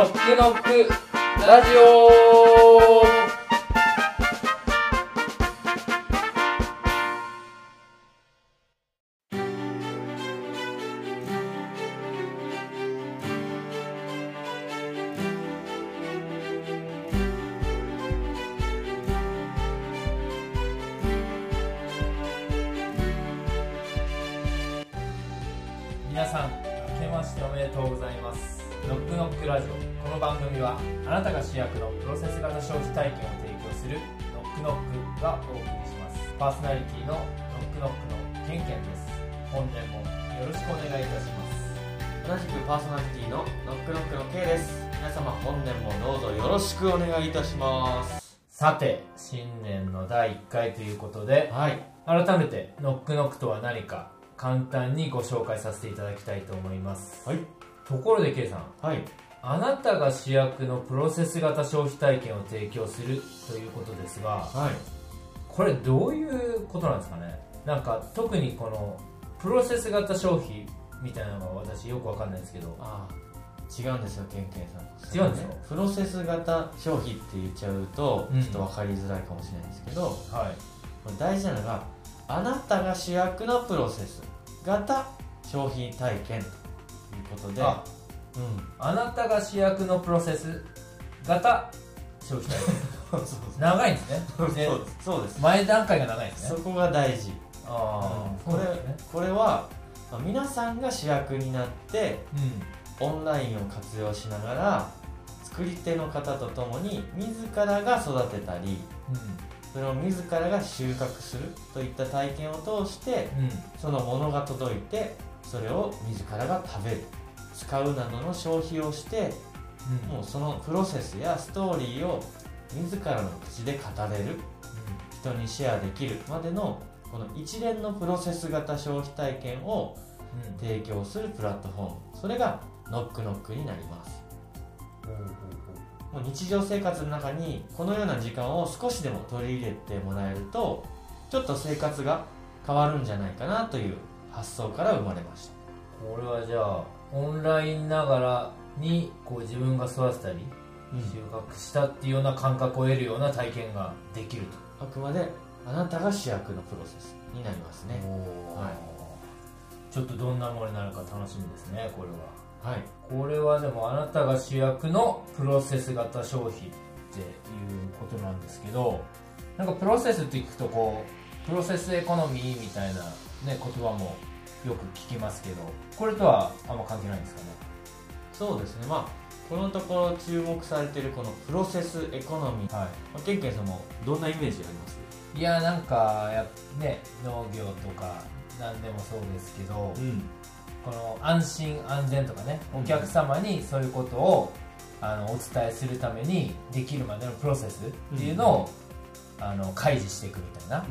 ノックノックラジオくお願いいたします。同じくパーソナリティのノックノックの K です。皆様本年もどうぞよろしくお願いいたします。さて新年の第1回ということではい。改めてノックノックとは何か簡単にご紹介させていただきたいと思います。はい。ところで K さんはい。あなたが主役のプロセス型消費体験を提供するということですがはい。これどういうことなんですかね？なんか特にこのプロセス型消費みたいなのが私よくわかんないんですけど。ああ。違うんですよケンケンさん。違うんですか？プロセス型消費って言っちゃうとうん。ちょっと分かりづらいかもしれないんですけど、はい。大事なのがあなたが主役のプロセス型消費体験ということであ。うん。あなたが主役のプロセス型消費体験。長いんですね。そうです。前段階が長いんですね。そこが大事ああこれこれは、まあ皆さんが主役になってうオンラインを活用しながら作り手の方と共に自らが育てたりん。それを自らが収穫するといった体験を通してうん。うんそのものが届いてそれを自らが食べる。使うなどの消費をしてうん。もうそのプロセスやストーリーを自らの口で語れる。人にシェアできるまでのこの一連のプロセス型消費体験をうん。提供するプラットフォーム。それがノックノックになります。もう日常生活の中にこのような時間を少しでも取り入れてもらえるとちょっと生活が変わるんじゃないかなという発想から生まれました。これはじゃあオンラインながらにこう自分が育てたり収穫したっていうような感覚を得るような体験ができると。あくまであなたが主役のプロセスになりますね。はい。ちょっとどんなものになるか楽しみですねこれは。はい。これはでもあなたが主役のプロセス型消費っていうことなんですけどなんかプロセスって聞くとこうプロセスエコノミーみたいな、ね、言葉もよく聞きますけどこれとはあんま関係ないんですかね？そうですね。まあこのところ注目されているこのプロセスエコノミー、はまあ、ケンケンさんもどんなイメージあります？いいやなんかやっね農業とか何でもそうですけどん。この安心安全とかねお客様にそういうことをあのお伝えするためにできるまでのプロセスっていうのを、あの開示していくみたいな、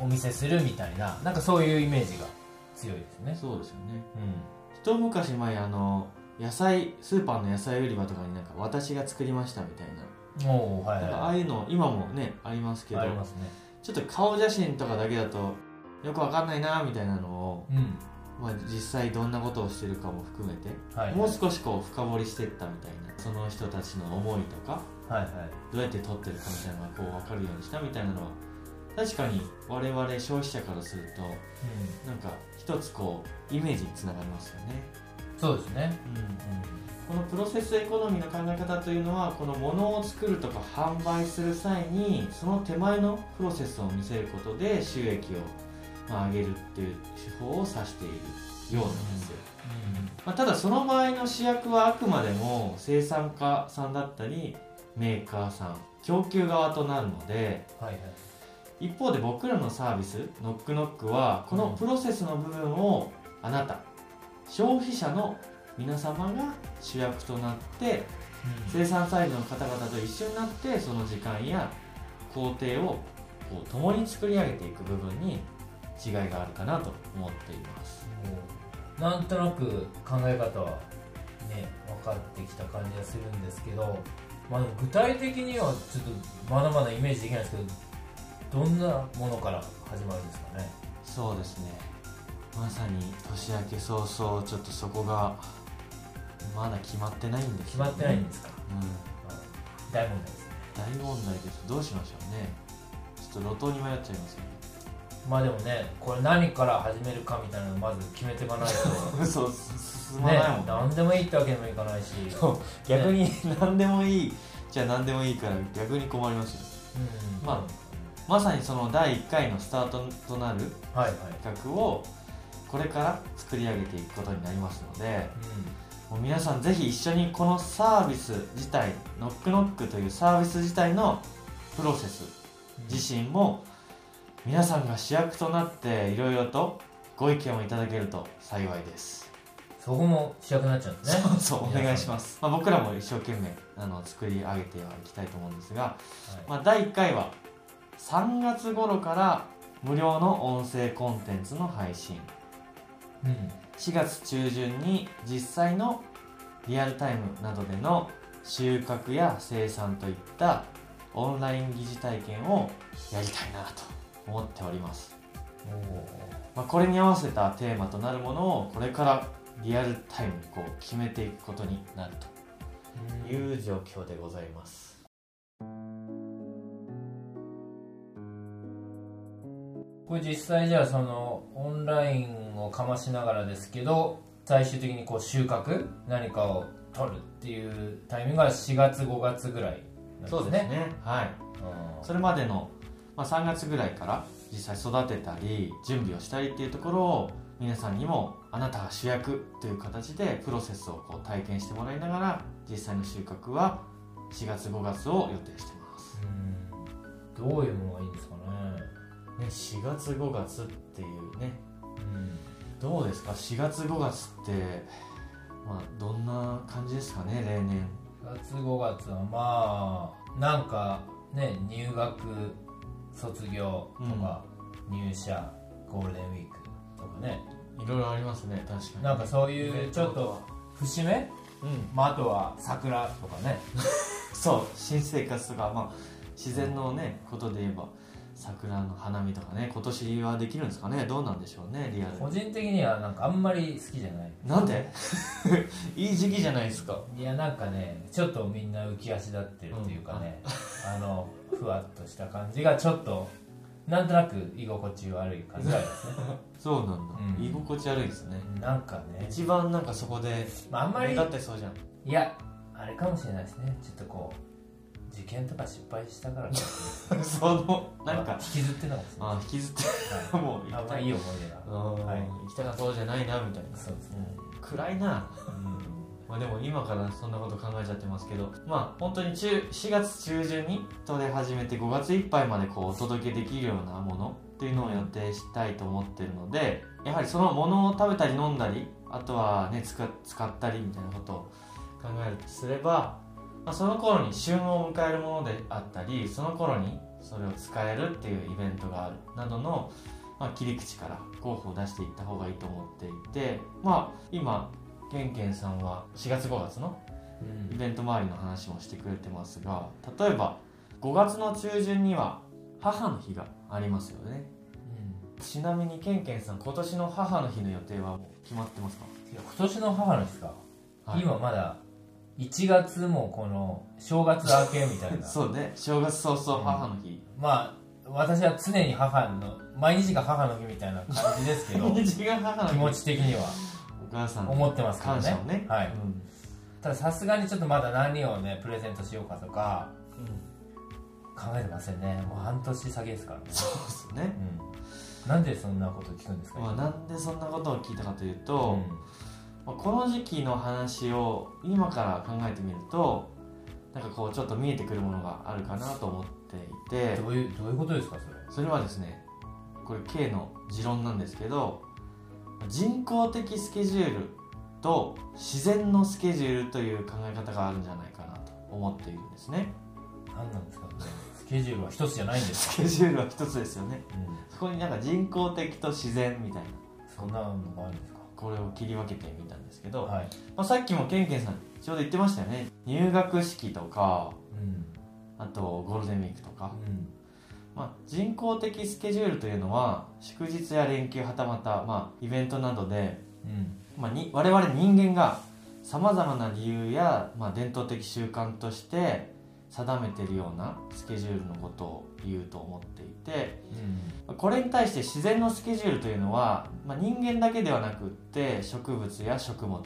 お見せするみたいな。なんかそういうイメージが強いですね。そうですよね。う一昔前あの野菜スーパーの野菜売り場とかになんか私が作りましたみたいな,、んおおはいなんかあはあいうの今もねありますけど。いありますねちょっと顔写真とかだけだとよくわかんないなみたいなのを、うん。まあ、実際どんなことをしてるかも含めて、はいもう少しこう深掘りしていったみたいなその人たちの思いとかはいはい。どうやって撮ってるかみたいなのがこう分かるようにしたみたいなのは確かに我々消費者からするとうん。なんか一つこうイメージにつながりますよね、そうですねこのプロセスエコノミーの考え方というのはこの物を作るとか販売する際にその手前のプロセスを見せることで収益をまあ上げるっていう手法を指しているようなんですよ、まあ、ただその場合の主役はあくまでも生産家さんだったりメーカーさん供給側となるのではいはい。一方で僕らのサービスノックノックはこのプロセスの部分をあなた消費者の皆様が主役となって生産サイドの方々と一緒になってその時間や工程をこう共に作り上げていく部分に違いがあるかなと思っています。なんとなく考え方はね分かってきた感じがするんですけど、まあ、具体的にはちょっとまだまだイメージできないですけどどんなものから始まるんですかね？そうですね。まさに年明け早々ちょっとそこがまだ決まってないんです決まってないんですか、うん。大問題ですね。大問題ですどうしましょうね。ちょっと路頭に迷っちゃいますよね。まあでもねこれ何から始めるかみたいなのをまず決めていかないと。そう進まないもんね。何でもいいってわけにもいかないし。逆に何でもいいじゃあ何でもいいから逆に困りますよ。うん。ままさにその第1回のスタートとなるはいはい、企画をこれから作り上げていくことになりますのでもう皆さんぜひ一緒にこのサービス自体ノックノックというサービス自体のプロセスうん、自身も皆さんが主役となっていろいろとご意見をいただけると幸いです。そこも主役になっちゃうんですね。そうそうお願いします、まあ、僕らも一生懸命あの作り上げてはいきたいと思うんですが、はい。まあ、第1回は3月頃から無料の音声コンテンツの配信。うん4月中旬に実際のリアルタイムなどでの収穫や生産といったオンライン疑似体験をやりたいなと思っております、まあ、これに合わせたテーマとなるものをこれからリアルタイムにこう決めていくことになるという状況でございますこれ実際じゃあそのオンラインをかましながらですけど最終的にこう収穫何かを取るっていうタイミングが4月5月ぐらいなんですね。ね。はい。うん。それまでの、まあ、3月ぐらいから実際育てたり準備をしたりっていうところを皆さんにもあなたが主役という形でプロセスをこう体験してもらいながら実際の収穫は4月5月を予定してます、うん。どういうものがいいんですか？ねね、4月5月っていうね。うん。どうですか？4月5月ってまあどんな感じですかね？例年。4月5月はまあなんかね入学卒業とか、入社ゴールデンウィークとかね。いろいろありますね確かに。なんかそういうちょっと節目、うん。まあ、あとは桜とかね。そう新生活とか、まあ、自然のねことで言えば桜の花見とかね今年はできるんですかね？どうなんでしょうねリアル個人的にはなんかあんまり好きじゃない。なんで？いい時期じゃないですか。いやなんかねちょっとみんな浮き足立ってるっていうかね、あのふわっとした感じがちょっとなんとなく居心地悪い感じがありますね。そうなんだ、うん。居心地悪いですね。なんかね、一番なんかそこでまあ、あんまり目立ってそうじゃん。いやあれかもしれないですね。ちょっとこう受験とか失敗したからかもしそのれなんか引きずってたかもしれないあ引きずってはい。もう行きたい。あいい思い出が。うん、はい。行きたかったそうじゃないなみたいな。そうですね、暗いな。まあ、でも今からそんなこと考えちゃってますけどまあ本当に中4月中旬に撮れ始めて5月いっぱいまでこうお届けできるようなものっていうのを予定したいと思ってるのでやはりそのものを食べたり飲んだりあとはね使使ったりみたいなことを考えるとすれば、まあ、その頃に旬を迎えるものであったりその頃にそれを使えるっていうイベントがあるなどの、まあ、切り口から候補を出していった方がいいと思っていてまあ今ケンケンさんは4月5月のうん。イベント周りの話もしてくれてますが例えば5月の中旬には母の日がありますよね。ちなみにケンケンさん今年の母の日の予定はもう決まってますか、いや今年の母の日ですか、はい。今まだ1月もこの正月明けみたいな。そうね。正月早々母の日、まあ私は常に母の毎日が母の日みたいな感じですけど 日が母の日。気持ち的には。お母さん思ってますけどね。ね。はい。うん。たださすがにちょっとまだ何をねプレゼントしようかとか考えてませんね。もう半年先ですからね。そうですね、うん、なんでそんなこと聞くんですか、まあ、なんでそんなことを聞いたかといううと、ん。まあこの時期の話を今から考えてみるとなんかこうちょっと見えてくるものがあるかなと思っていてどういうどういうことですかそれ？それはですねこれ K の持論なんですけど人工的スケジュールと自然のスケジュールという考え方があるんじゃないかなと思っているんですね。何なんですかスケジュールは一つじゃないんですか、スケジュールは一つですよね。うん、そこになんか人工的と自然みたいな。そんなのがあるんですか？これを切り分けてみたんですけど、はい、まあ、さっきもケンケンさんちょうど言ってましたよね。入学式とかうんあとゴールデンウィークとか、うん。まあ、人工的スケジュールというのは祝日や連休はたまた、まあ、イベントなどで、うん。まあ、に我々人間がさまざまな理由や、まあ、伝統的習慣として定めているようなスケジュールのことを言うと思っていてこれに対して自然のスケジュールというのは、まあ、人間だけではなくって植物や食物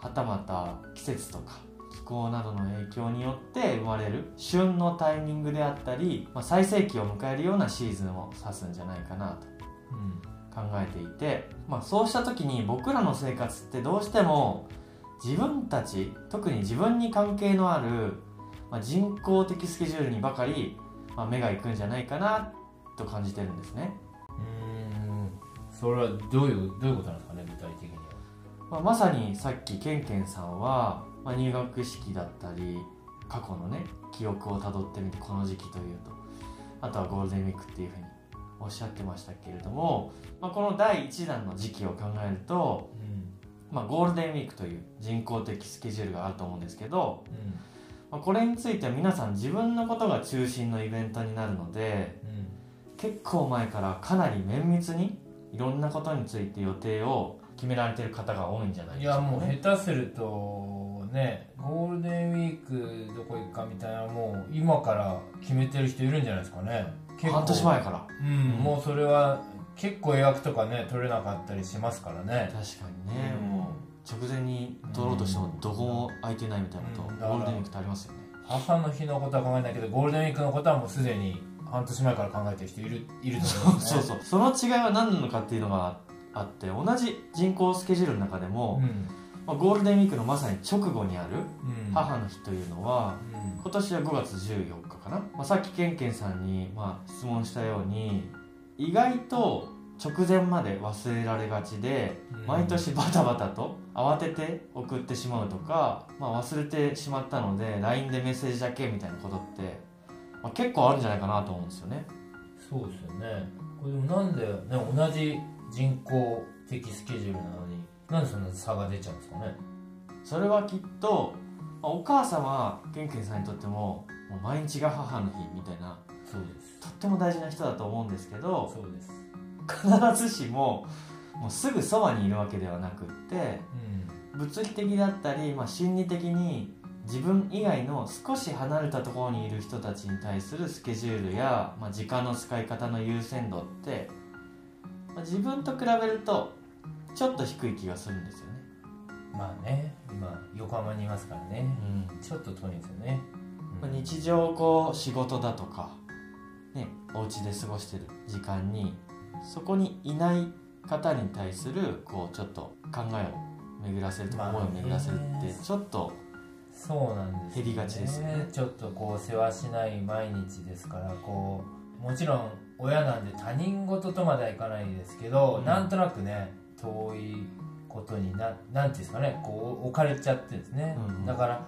はたまた季節とか気候などの影響によって生まれる旬のタイミングであったり、まあ、最盛期を迎えるようなシーズンを指すんじゃないかなと考えていて、まあ、そうした時に僕らの生活ってどうしても自分たち特に自分に関係のある、まあ、人工的スケジュールにばかり、まあ、目が行くんじゃないかなと感じてるんですね。うん。それはどういうどういうことなんですかね具体的には。まあ、まさにさっきケンケンさんは、まあ、入学式だったり過去のね記憶をたどってみてこの時期というとあとはゴールデンウィークっていうふうにおっしゃってましたけれども、まあ、この第1弾の時期を考えると、まあ、ゴールデンウィークという人工的スケジュールがあると思うんですけど、まあ、これについては皆さん自分のことが中心のイベントになるので結構前からかなり綿密にいろんなことについて予定を決められてる方が多いんじゃないいですか、ね、やもう下手するとねゴールデンウィークどこ行くかみたいなもう今から決めてる人いるんじゃないですかね。半年前から。うん、もうそれは結構予約とかね取れなかったりしますからね。確かにね、う。ん。もう直前に取ろうとしてもどこも空いてないみたいなこと、うんゴールデンウィークってありますよね。母の日のことは考えないけどゴールデンウィークのことはもうすでに半年前から考えてる人いるいると思いますねそうそう。その違いは何なのかっていうのがあって同じ人口スケジュールの中でも、まあ、ゴールデンウィークのまさに直後にあるうん。うん母の日というのはうん。今年は5月14日かな、まあ、さっきケンケンさんにまあ質問したように意外と直前まで忘れられがちでうん。毎年バタバタと慌てて送ってしまうとか、まあ、忘れてしまったので LINE でメッセージだけみたいなことって、まあ、結構あるんじゃないかなと思うんですよね。そうですよね。これでもなんで、ね、同じ人工的スケジュールなのになんでそんな差が出ちゃうんですかね？それはきっと、まあお母様ケンケンさんにとってももう毎日が母の日みたいなそうです。とっても大事な人だと思うんですけどそうです。必ずしももうすぐそばにいるわけではなくってうん物理的だったり、まあ、心理的に自分以外の少し離れたところにいる人たちに対するスケジュールや、まあ、時間の使い方の優先度って、まあ、自分と比べるとちょっと低い気がするんですよね。まあね今横浜にいますからね。うん。ちょっと遠いんですよね、まあ日常こう仕事だとか、ね、お家で過ごしてる時間にそこにいない方に対するこうちょっと考えを巡らせるとかまあ思いを巡らせるってね。ちょっとそうなんですよ減りがちですよね。ちょっとこう世話しない毎日ですからこうもちろん親なんで他人事とまではいかないですけど、うん。なんとなくね遠いことにななんていうんですかねこう置かれちゃってですね、うん。だから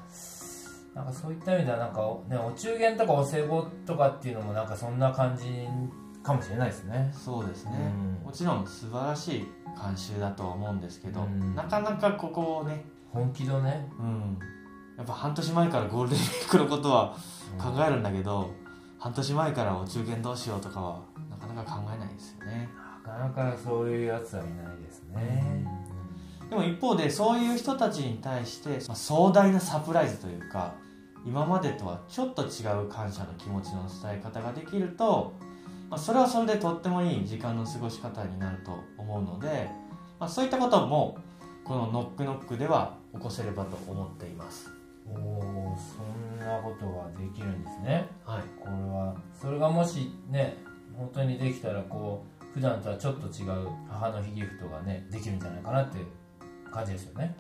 なんかそういった意味ではなんか、ね、お中元とかお歳暮とかっていうのもなんかそんな感じかもしれないですね。そうですね、うん。もちろん素晴らしい慣習だとは思うんですけど、うん。なかなかここをね、本気度ね、うん、やっぱ半年前からゴールデンウィークのことは考えるんだけど、半年前からお中元どうしようとかはなかなか考えないですよね。なかなかそういうやつはいないですね、でも一方でそういう人たちに対して、まあ、壮大なサプライズというか今までとはちょっと違う感謝の気持ちの伝え方ができると、まあ、それはそれでとってもいい時間の過ごし方になると思うので、まあ、そういったこともこのノックノックでは起こせればと思っています。おおそんなことができるんですね。はい。これはそれがもしね本当にできたらこう普段とはちょっと違う母の日ギフトがねできるんじゃないかなって感じですよね、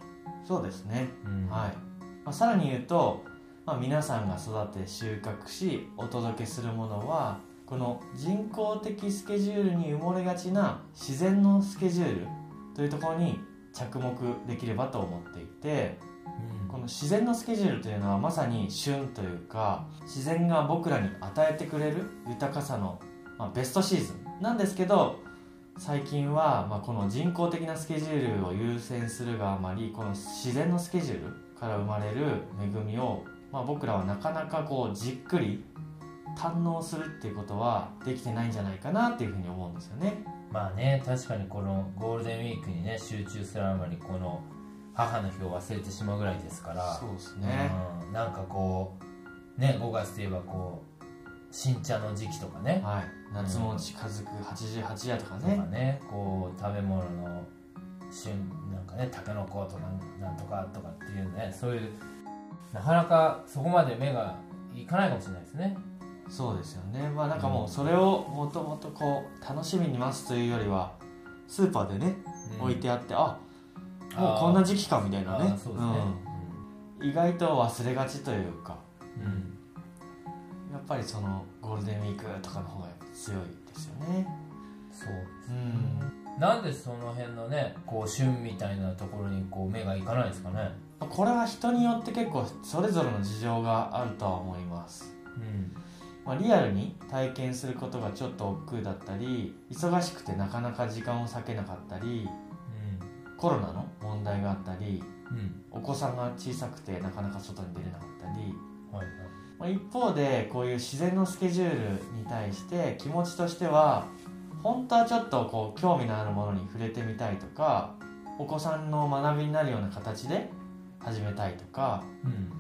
そうですね。うん。はい。まあ、さらに言うと、まあ、皆さんが育て収穫しお届けするものはこの人工的スケジュールに埋もれがちな自然のスケジュールというところに着目できればと思っていてこの自然のスケジュールというのはまさに旬というか自然が僕らに与えてくれる豊かさの、まあ、ベストシーズンなんですけど最近は、まあ、この人工的なスケジュールを優先するがあまりこの自然のスケジュールから生まれる恵みを、まあ、僕らはなかなかこうじっくり堪能するっていうことはできてないんじゃないかなっていうふうに思うんですよね。まあね確かにこのゴールデンウィークにね集中するあまりこの母の日を忘れてしまうぐらいですから。そうですね、うん、なんかこうね5月といえばこう新茶の時期とかね。はい。夏も近づく88夜とかとねかね。こう食べ物の旬なんかねたけのことかなんとかとかっていうねそういうなかなかそこまで目がいかないかもしれないですねそうですよね。まあなんかもうそれをもともとこう楽しみに待つというよりはスーパーでね、うん。置いてあってあもうこんな時期かみたいなね。ね。うん。意外と忘れがちというかうん。うんやっぱりそのゴールデンウィークとかの方が強いですよね。そううん。なんでその辺のねこう旬みたいなところにこう目がいかないんですかね。これは人によって結構それぞれの事情があるとは思います、うんまあ、リアルに体験することがちょっと億劫だったり忙しくてなかなか時間を割けなかったりコロナの問題があったりうんうん。お子さんが小さくてなかなか外に出れなかったり、はいはい。まあ、一方でこういう自然のスケジュールに対して気持ちとしては本当はちょっとこう興味のあるものに触れてみたいとかお子さんの学びになるような形で始めたいとか、うん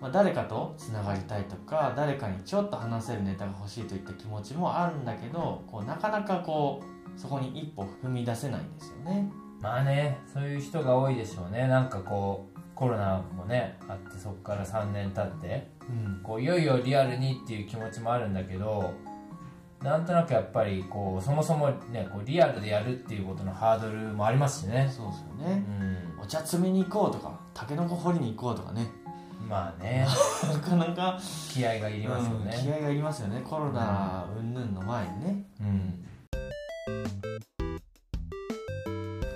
まあ、誰かとつながりたいとか誰かにちょっと話せるネタが欲しいといった気持ちもあるんだけどこうなかなかこうそこに一歩踏み出せないんですよね。まあねそういう人が多いでしょうね。なんかこうコロナもねあってそこから3年経ってうん。こういよいよリアルにっていう気持ちもあるんだけどなんとなくやっぱりこうそもそもねこうリアルでやるっていうことのハードルもありますしね。そうですようね、ん。お茶摘みに行こうとかタケノコ掘りに行こうとかねまあね。なかなか。気合がいりますようん気ね合がいりますよね。コロナ云々の前にね。うん。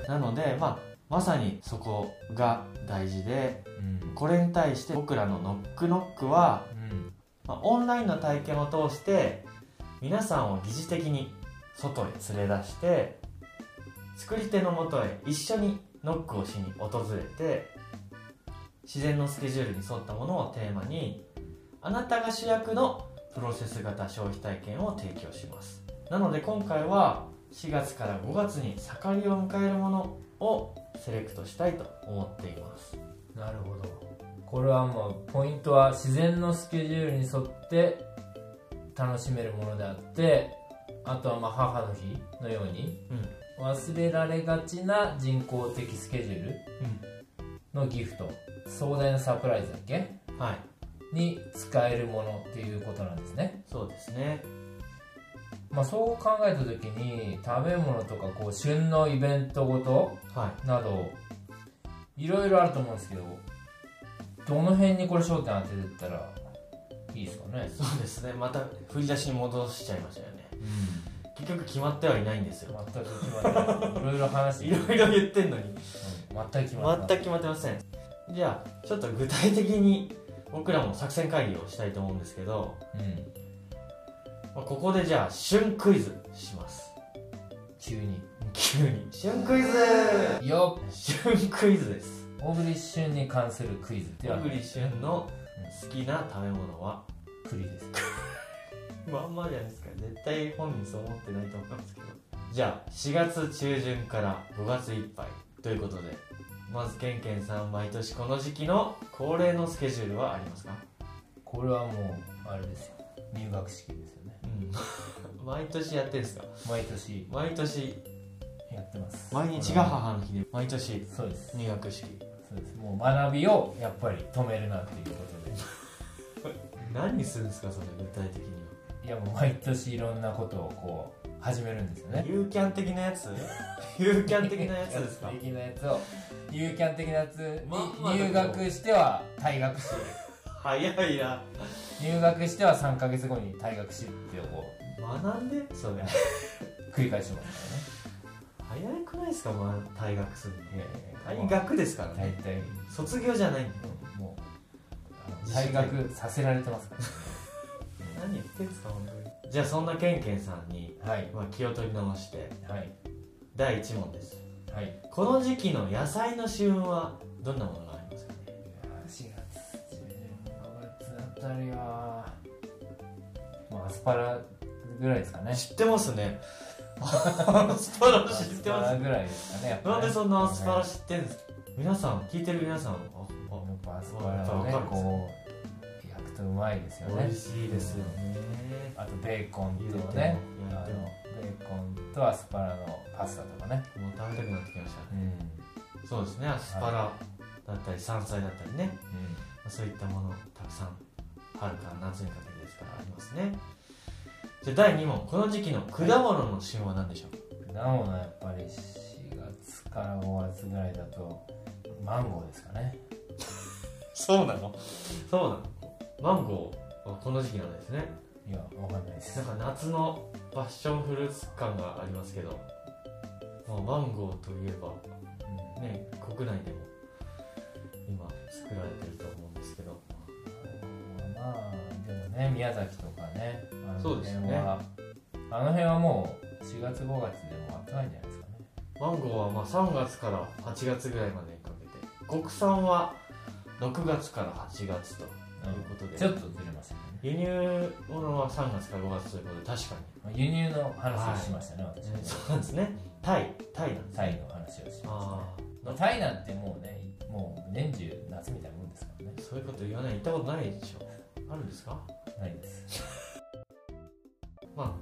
なので、まあ、まさにそこが大事でうん。これに対して僕らのノックノックは、うん。まあ、オンラインの体験を通して皆さんを疑似的に外へ連れ出して作り手のもとへ一緒にノックをしに訪れて自然のスケジュールに沿ったものをテーマにあなたが主役のプロセス型消費体験を提供します。なので今回は4月から5月に盛りを迎えるものをセレクトしたいと思っています。なるほど。これはもうポイントは自然のスケジュールに沿って楽しめるものであってあとはまあ母の日のようにうん。忘れられがちな人工的スケジュールのギフト壮大なサプライズだっけ？はい。に使えるものっていうことなんですね。そうですね。まあそう考えた時に食べ物とかこう旬のイベントごとはい。などいろいろあると思うんですけどどの辺にこれ焦点当ててったらいいですかね？そうですね。また振り出しに戻しちゃいましたよね。結局決まってはいないんですよ。全く決まってない。いろいろ話 いろいろ言ってんのに。うん全く決まって全く決まってません。じゃあちょっと具体的に僕らも作戦会議をしたいと思うんですけど、うん。まあ、ここでじゃあ旬クイズします。急に。急に。旬クイズ！よっ。旬クイズです。小栗旬に関するクイズ。では小栗旬の好きな食べ物は？栗です。まんまじゃないですか。絶対本人そう思ってないと思うんですけど。じゃあ4月中旬から5月いっぱいということでまずケンケンさん毎年この時期の恒例のスケジュールはありますか？これはもうあれですよ。入学式ですよね。うん。毎年やってんすか？毎年。毎年？やってます。毎日が母の日で？毎年そうです。入学式。そうです。もう学びをやっぱり止めるなっていうことで。何するんですかそれ具体的にいやもう毎年いろんなことをこう始めるんですよね。はユーキャン的なやつ？ユーキャン的なやつですか？的なやつを。ユーキャン的なやつに入学しては退学し早いな。入学しては3か月後に退学しってこ学んで？それう繰り返します早くないですか、まあ、退学するの。退学ですから大ね体。卒業じゃないんもう退学させられてますからね。何言ってんすか本当にじゃあそんなケンケンさんに、はい。まあ、気を取り直してはい。第1問です。はい。この時期の野菜の旬はどんなものがありますか？ね4月中旬5月あたりはまあアスパラぐらいですかね。知ってますね。アスパラ知ってます。アスパラぐらいですかねね。なんでそんなアスパラ知ってんです？か皆さん聞いてる皆さんああやっぱアスパラをねこううまいですよね。美味しいですよね。あとベーコンとね。あのベーコンとアスパラのパスタとかね。もう食べたくなってきました。うん。そうですね。アスパラだったり山菜だったりね。そういったものたくさん春から夏にかけてですからありますね。じゃあ第2問この時期の果物の旬は何でしょう、果物はやっぱり4月から5月ぐらいだとマンゴーですかね。そうなの？そうなの？マンゴーはこの時期なんですね。いやわかんないです。なんか夏のパッションフルーツ感がありますけど、まあ、マンゴーといえばね国内でも今作られてると思うんですけど。うんまあでもね宮崎とかねあのそうですよね。あの辺はもう4月5月でも暖かいんじゃないですかね。マンゴーはまあ3月から8月ぐらいまでにかけて国産は6月から8月ということで。ちょっとずれましたけどね。輸入物は3月から5月ということで確かまあ輸入の話をしましたね、私に、そうなんですね。タイタイなんですタイの話をしましたね。あまあ、タイなんてもうねもう年中夏みたいなもんですからね。あそういうこと言わない行ったことないでしょ。あるんですか？ないです。まあ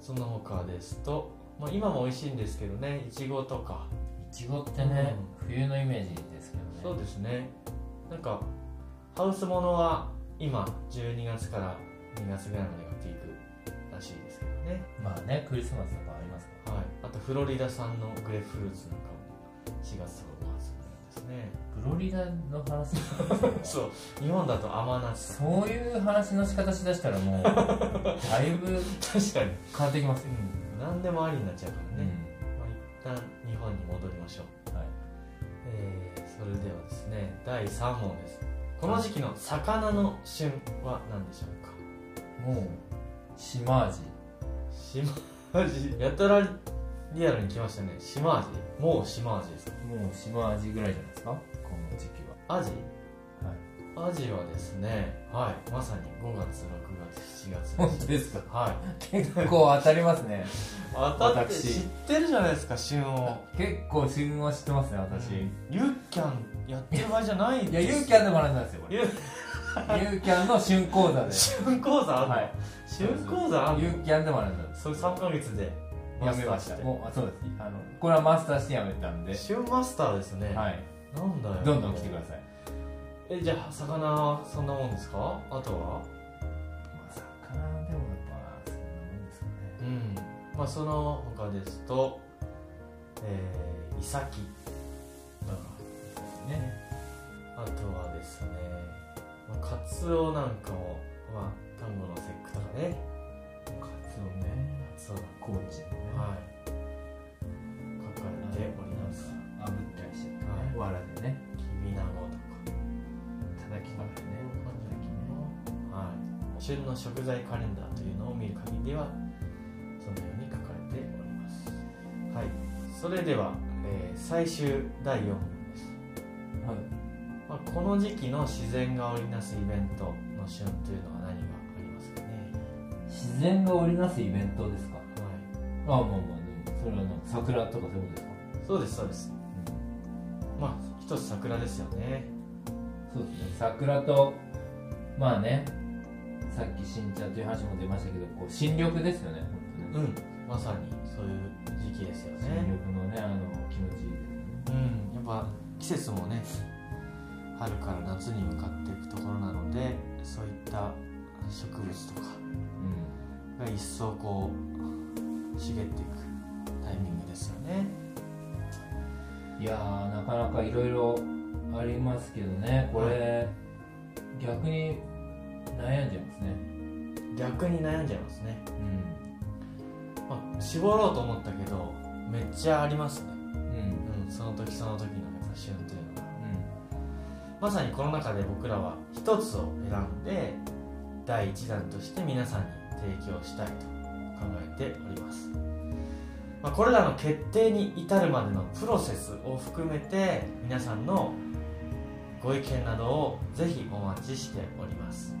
その他ですと、まあ、今も美味しいんですけどねいちごとか。いちごってね、冬のイメージですけどね。そうですね。なんかハウスものは今12月から2月ぐらいまでがピークらしいですけどね。まあねクリスマスとかありますかはい。あとフロリダ産のグレープフルーツなんかも4月とか5月ぐらいですね。らフロリダの話？そう。日本だと甘夏。そういう話の仕方しだしたらもうだいぶ 確かに、変わってきます。よ、うん、何でもありになっちゃうからうね、まあ、一旦日本に戻りましょう、はい。えーそれではですね第3問ですこの時期の魚の旬は何でしょうか？もう島味島味やたらリアルに来ましたね。島味もう島味です。もう島味ぐらいじゃないですか？この時期アジ？ははいアジはですね。はい。まさに5月6月7月本当ですか？はい。結構当たりますね。当たって私。知ってるじゃないですか旬を。結構旬は知ってますね私、ユーキャンやってる場合じゃないいやユーキャンで学んだんですよこれ。ユ ユーキャンの旬講座で。旬講座はい。旬講座あユーキャンで学んだんです。それ3ヶ月で。やめました。もうあそうです。あのこれはマスターしてやめたんで。旬マスターですね、はい。なんだよ。どんどん来てくださいえじゃあ魚はそんなもんですか？あとは？まあ魚でもやっぱそんなもんですかね。うん。まあその他ですとえー、イサキ。ね。あとはですね、まあ、カツオなんかもまあ丹後の節句とかね。カツオね。カツオだ。高知のね。はい。書かれております。炙ったりしてね。はい。藁でね旬の食材カレンダーというのを見る限りではそのように書かれております。はい。それでは、えー最終第4問です、はい。まあ、この時期の自然が織りなすイベントの旬というのは何がありますかね？自然が織りなすイベントですか？はい。あまあまあでもそれは桜とかそういうことですか？そうですそうです。まあ一つ桜ですよね。そうですね。桜とまあねさっき新茶という話も出ましたけどこう新緑ですよね本うん。まさにそういう時期ですよね。新緑のねあの気持ちいいですよね。うん。やっぱ季節もね春から夏に向かっていくところなのでそういった植物とかが一層こう茂っていくタイミングですよね。いやーなかなかいろいろありますけどね。これ、逆に悩んじゃいますね。逆に悩んじゃいますね、うまあ、絞ろうと思ったけどめっちゃありますね、んうん。うん、その時その時のやっぱ旬というのは。うまさにこの中で僕らは一つを選んで第一弾として皆さんに提供したいと考えております、まあ、これらの決定に至るまでのプロセスを含めて皆さんのご意見などをぜひお待ちしております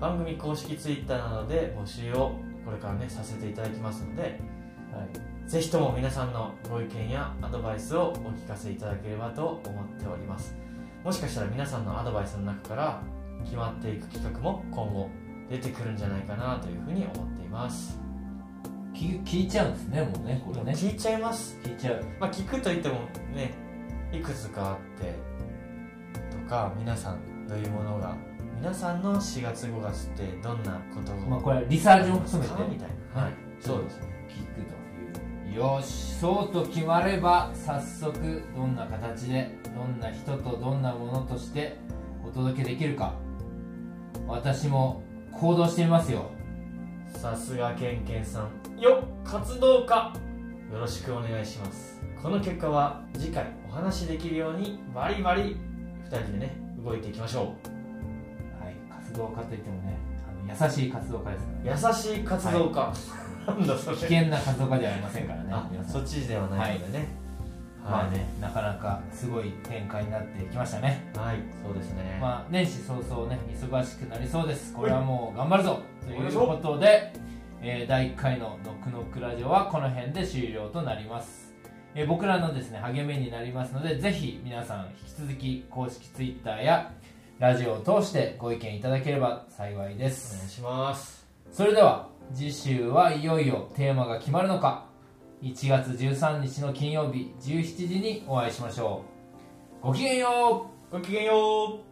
番組公式 Twitter などで募集をこれからねさせていただきますのでぜひとも皆さんのご意見やアドバイスをお聞かせいただければと思っております。もしかしたら皆さんのアドバイスの中から決まっていく企画も今後出てくるんじゃないかなというふうに思っています。聞聞いちゃうんですねもうねこれね。聞いちゃいます。聞いちゃう。まあ聞くといってもねいくつかあってとか皆さんどういうものが皆さんの4月5月ってどんなことをまあこれリサーチも含めてみたいなはい。そうですね聞くというよしそうと決まれば早速どんな形でどんな人とどんなものとしてお届けできるか。私も行動してみますよ。さすがケンケンさん。よっ活動家。よろしくお願いします。この結果は次回お話しできるようにバリバリ2人でね動いていきましょはい活動家といってもねあの優しい活動家ですから。う優しい活動家、なんだそれ。危険な活動家ではありませんからねそっちではないのでね。まあね。なかなかすごい展開になってきましたね。はい、はい、そうですね、まあ年始早々ね忙しくなりそうです。これはもう頑張るぞ。ということで、えー第1回の「ノックノックラジオ」はこの辺で終了となります、えー僕らのですね励みになりますのでぜひ皆さん引き続き公式 Twitter やラジオを通してご意見いただければ幸いでおす願いします。それでは次週はいよいよテーマが決まるのか。1月13日の金曜日17時にお会いしましょう。ごきげんよう。ごきげんよう